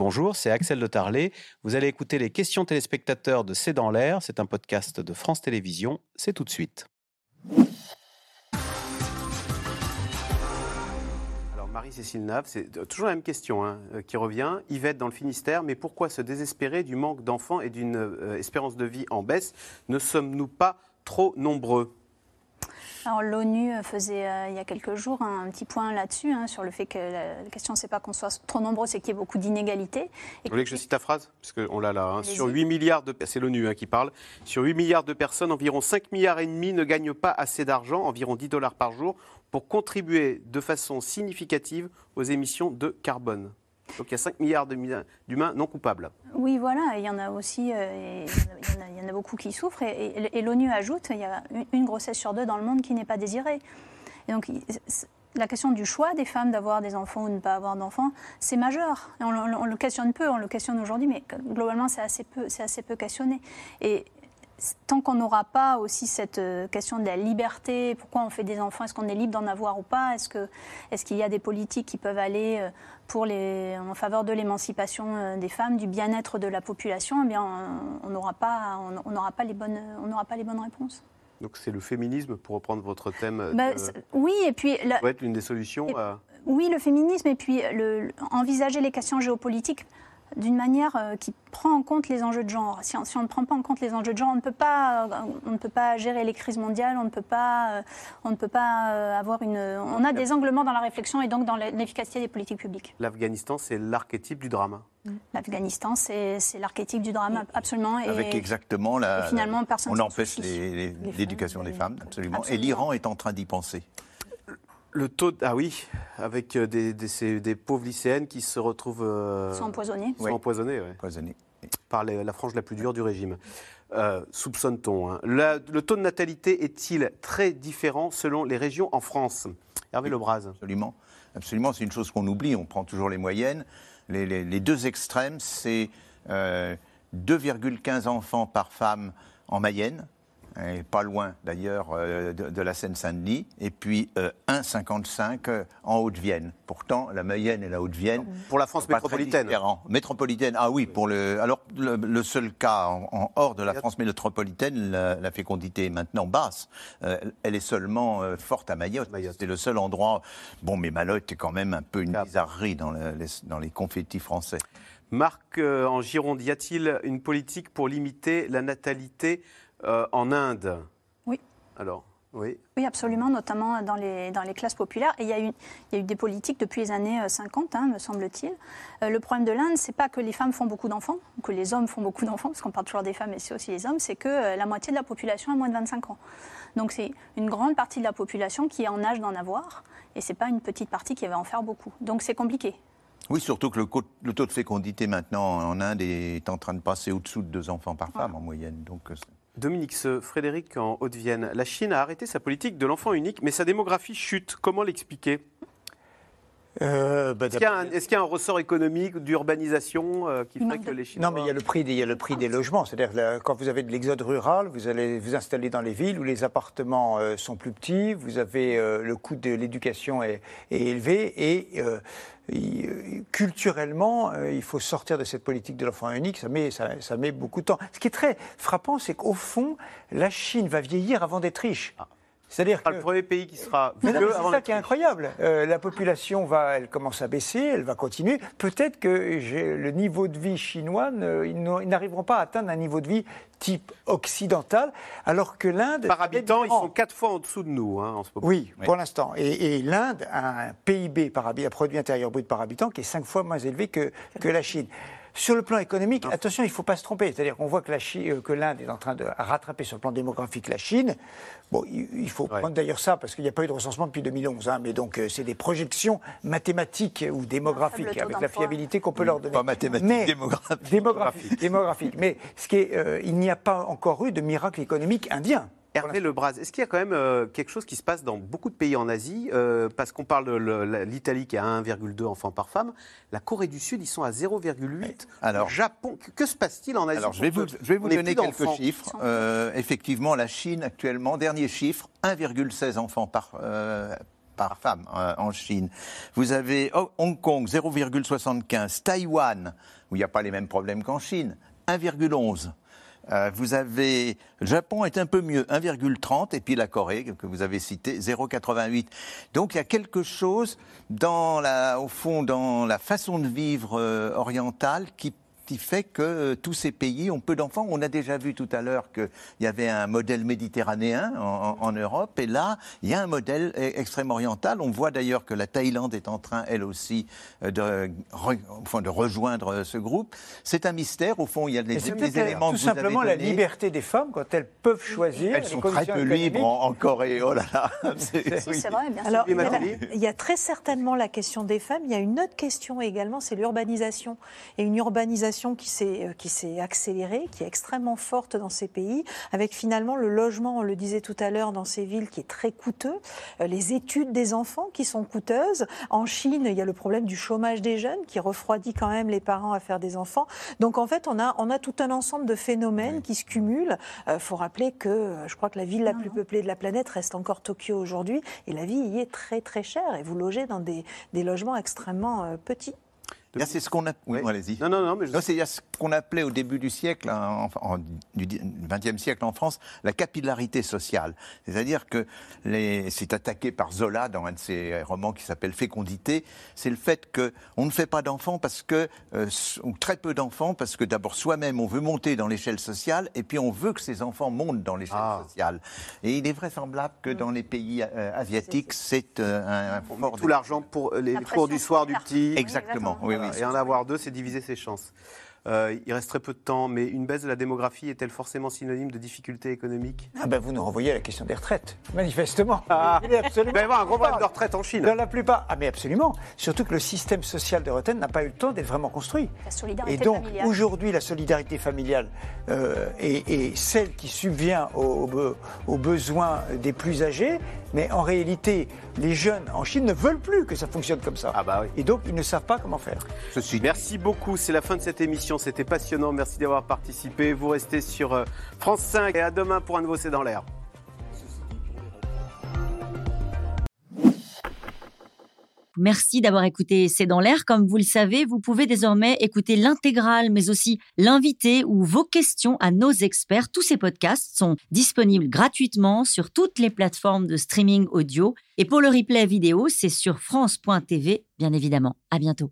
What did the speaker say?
Bonjour, c'est Axel de Tarlet. Vous allez écouter les questions téléspectateurs de C'est dans l'air. C'est un podcast de France Télévisions. C'est tout de suite. Alors Marie-Cécile Nave, c'est toujours la même question hein, euh, qui revient. Yvette dans le Finistère, mais pourquoi se désespérer du manque d'enfants et d'une euh, espérance de vie en baisse? Ne sommes-nous pas trop nombreux? l'ONU faisait euh, il y a quelques jours un, petit point là-dessus, hein, sur le fait que la, question, c'est pas qu'on soit trop nombreux, c'est qu'il y ait beaucoup d'inégalités. Vous voulez que je cite ta phrase? Parce qu'on l'a là. Hein. Sur 8 milliards de... C'est l'ONU hein, qui parle. Sur 8 milliards de personnes, environ 5 milliards et demi ne gagnent pas assez d'argent, environ 10 dollars par jour, pour contribuer de façon significative aux émissions de carbone. Donc il y a 5 milliards d'humains non coupables. Oui, voilà, il y en a aussi, euh, il, y en a, beaucoup qui souffrent. Et, l'ONU ajoute, il y a une, grossesse sur deux dans le monde qui n'est pas désirée. Donc la question du choix des femmes d'avoir des enfants ou de ne pas avoir d'enfants, c'est majeur. on, le questionne peu, on le questionne aujourd'hui, mais globalement, c'est assez peu, assez peu questionné. Tant qu'on n'aura pas aussi cette euh, question de la liberté, pourquoi on fait des enfants, est-ce qu'on est libre d'en avoir ou pas, est-ce qu'il est y a des politiques qui peuvent aller euh, pour les, en faveur de l'émancipation euh, des femmes, du bien-être de la population, eh bien, on n'aura pas, on, pas, les bonnes, on pas les bonnes réponses. Donc c'est le féminisme, pour reprendre votre thème bah, Oui, et puis... Ça peut être l'une des solutions Oui, le féminisme, et puis le, envisager les questions géopolitiques d'une manière euh, qui prend en compte les enjeux de genre. Si on, ne prend pas en compte les enjeux de genre, on ne peut pas, euh, on ne peut pas gérer les crises mondiales, on ne peut pas, euh, on ne peut pas avoir une. On a des anglements dans la réflexion et donc dans l'efficacité des politiques publiques. L'Afghanistan, c'est l'archétype du drame. L'Afghanistan, c'est l'archétype du drame, absolument. Avec exactement la. finalement, personne on empêche l'éducation des femmes, absolument. Et l'Iran est en train d'y penser. Le taux, ah oui, avec euh, des, des, pauvres lycéennes qui se retrouvent. Euh, sont empoisonnées. Sont empoisonnées, oui. Par la frange la plus dure du régime. Euh, soupçonne-t-on. Hein. Le taux de natalité est-il très différent selon les régions en France? Hervé Lebras. Absolument. Absolument, c'est une chose qu'on oublie. On prend toujours les moyennes. Les, les deux extrêmes, c'est 2,15 enfants par femme en Mayenne, pas loin d'ailleurs euh, de, la Seine-Saint-Denis, et puis 1,55 euh, euh, en Haute-Vienne. Pourtant, la Mayenne et la Haute-Vienne. Pour la France métropolitaine Métropolitaine, ah oui, pour le. Alors, le, seul cas en, hors de la France métropolitaine, la, fécondité est maintenant basse. elle est seulement forte à Mayotte. C'est le seul endroit. Bon, mais Mayotte est quand même un peu une bizarrerie dans, les, dans les confettis français. Marc, en Gironde, y a-t-il une politique pour limiter la natalité euh, en Inde Oui. Alors oui. Oui, absolument, notamment dans les, dans les classes populaires. Et il y, a eu, il y a eu des politiques depuis les années 50, euh, hein, me semble-t-il. Euh, le problème de l'Inde, c'est pas que les femmes font beaucoup d'enfants, ou que les hommes font beaucoup d'enfants, parce qu'on parle toujours des femmes, mais c'est aussi les hommes, c'est que la moitié de la population a moins de 25 ans. Donc c'est une grande partie de la population qui est en âge d'en avoir, et c'est pas une petite partie qui va en faire beaucoup. Donc c'est compliqué. Oui, surtout que le, le, taux de fécondité maintenant en Inde est en train de passer au-dessous de deux enfants par femme en moyenne. Donc Dominique Frédéric en Haute-Vienne. La Chine a arrêté sa politique de l'enfant unique, mais sa démographie chute. Comment l'expliquer? Euh, bah, Est-ce qu'il y, a un ressort économique d'urbanisation euh, qui ferait que les Chinois... Non, mais il y a le prix des, le prix des logements. C'est-à-dire quand vous avez de l'exode rural, vous allez vous installer dans les villes où les appartements euh, sont plus petits, vous avez le coût de l'éducation est, est, élevé et culturellement, il faut sortir de cette politique de l'enfant unique. Ça met, ça, ça, met beaucoup de temps. Ce qui est très frappant, c'est qu'au fond, la Chine va vieillir avant d'être riche. Ah. C'est-à-dire que le premier pays qui sera C'est ça qui est incroyable. Euh, la population va, elle commence à baisser, elle va continuer. Peut-être que le niveau de vie chinois, ils n'arriveront pas à atteindre un niveau de vie type occidental, alors que l'Inde. Par habitant, ils sont quatre fois en dessous de nous hein, en ce moment. Oui, pour l'instant. Et, l'Inde a un PIB par habitant, un produit intérieur brut par habitant, qui est cinq fois moins élevé que, que la Chine. Sur le plan économique, attention, il ne faut pas se tromper. C'est-à-dire qu'on voit que, euh, que l'Inde est en train de rattraper sur le plan démographique la Chine. Bon, il, faut prendre d'ailleurs ça, parce qu'il n'y a pas eu de recensement depuis 2011. Hein, mais donc, euh, c'est des projections mathématiques ou démographiques, avec la fiabilité qu'on peut leur donner. Pas mathématiques, mais, démographiques. Démographiques. démographiques. Mais ce qui est, euh, il n'y a pas encore eu de miracle économique indien. Hervé Lebras, est-ce qu'il y a quand même euh, quelque chose qui se passe dans beaucoup de pays en Asie euh, Parce qu'on parle de l'Italie qui a 1,2 enfants par femme. La Corée du Sud, ils sont à 0,8. Alors, le Japon, que, se passe-t-il en Asie Alors, je vais vous, je vais vous donner quelques chiffres. Euh, effectivement, la Chine, actuellement, dernier chiffre, 1,16 enfants par, par femme euh, en Chine. Vous avez Hong Kong 0,75, Taïwan où il n'y a pas les mêmes problèmes qu'en Chine 1,11. Euh, vous avez, le Japon est un peu mieux, 1,30, et puis la Corée, que vous avez cité, 0,88. Donc il y a quelque chose au fond, dans la façon de vivre euh, orientale qui qui fait que euh, tous ces pays ont peu d'enfants. On a déjà vu tout à l'heure qu'il y avait un modèle méditerranéen en, Europe, et là, il y a un modèle e, extrême oriental. On voit d'ailleurs que la Thaïlande est en train, elle aussi, euh, de, enfin, de rejoindre ce groupe. C'est un mystère, au fond, il y a des, éléments tout que vous simplement avez la liberté des femmes quand elles peuvent choisir. Elles sont très peu libres en, Corée. Oh là là. C'est vrai, bien Alors, il y, a, il y a très certainement la question des femmes. Il y a une autre question également, c'est l'urbanisation. Et une urbanisation euh, qui s'est accélérée, qui est extrêmement forte dans ces pays, avec finalement le logement, on le disait tout à l'heure, dans ces villes qui est très coûteux, euh, les études des enfants qui sont coûteuses. En Chine, il y a le problème du chômage des jeunes qui refroidit quand même les parents à faire des enfants. Donc en fait, on a, on a tout un ensemble de phénomènes qui se cumulent. Il euh, faut rappeler que je crois que la ville la plus peuplée de la planète reste encore Tokyo aujourd'hui, et la vie y est très très chère, et vous logez dans des, des logements extrêmement petits. C'est ce qu'on a. Oui, allez-y. Non, non, non, mais c'est ce qu'on appelait au début du siècle, hein, en, du XXe siècle en France, la capillarité sociale. C'est-à-dire que c'est attaqué par Zola dans un de ses romans qui s'appelle Fécondité. C'est le fait qu'on ne fait pas d'enfants parce que, euh, ou très peu d'enfants parce que d'abord soi-même on veut monter dans l'échelle sociale et puis on veut que ces enfants montent dans l'échelle ah. sociale. Et il est vraisemblable que dans les pays euh, asiatiques, c'est euh, un, fort. Tout l'argent pour les cours du soir du petit. Exactement. Oui, et en avoir deux, c'est diviser ses chances. Euh, il reste très peu de temps, mais une baisse de la démographie est-elle forcément synonyme de difficultés économiques? Ah ben Vous nous renvoyez à la question des retraites, manifestement. Ah. Il, absolument va y avoir un gros problème de retraite en Chine. Dans la plupart. Ah mais absolument. Surtout que le système social de retraite n'a pas eu le temps d'être vraiment construit. La solidarité Et donc aujourd'hui, la solidarité familiale euh, est, celle qui subvient aux, aux besoins des plus âgés, mais en réalité, les jeunes en Chine ne veulent plus que ça fonctionne comme ça. Ah bah oui. Et donc, ils ne savent pas comment faire. Merci beaucoup. C'est la fin de cette émission. C'était passionnant. Merci d'avoir participé. Vous restez sur euh, France 5 et à demain pour un nouveau C'est dans l'air. Merci d'avoir écouté C'est dans l'air. Comme vous le savez, vous pouvez désormais écouter l'intégrale, mais aussi l'invité ou vos questions à nos experts. Tous ces podcasts sont disponibles gratuitement sur toutes les plateformes de streaming audio. Et pour le replay vidéo, c'est sur France.tv, bien évidemment. À bientôt.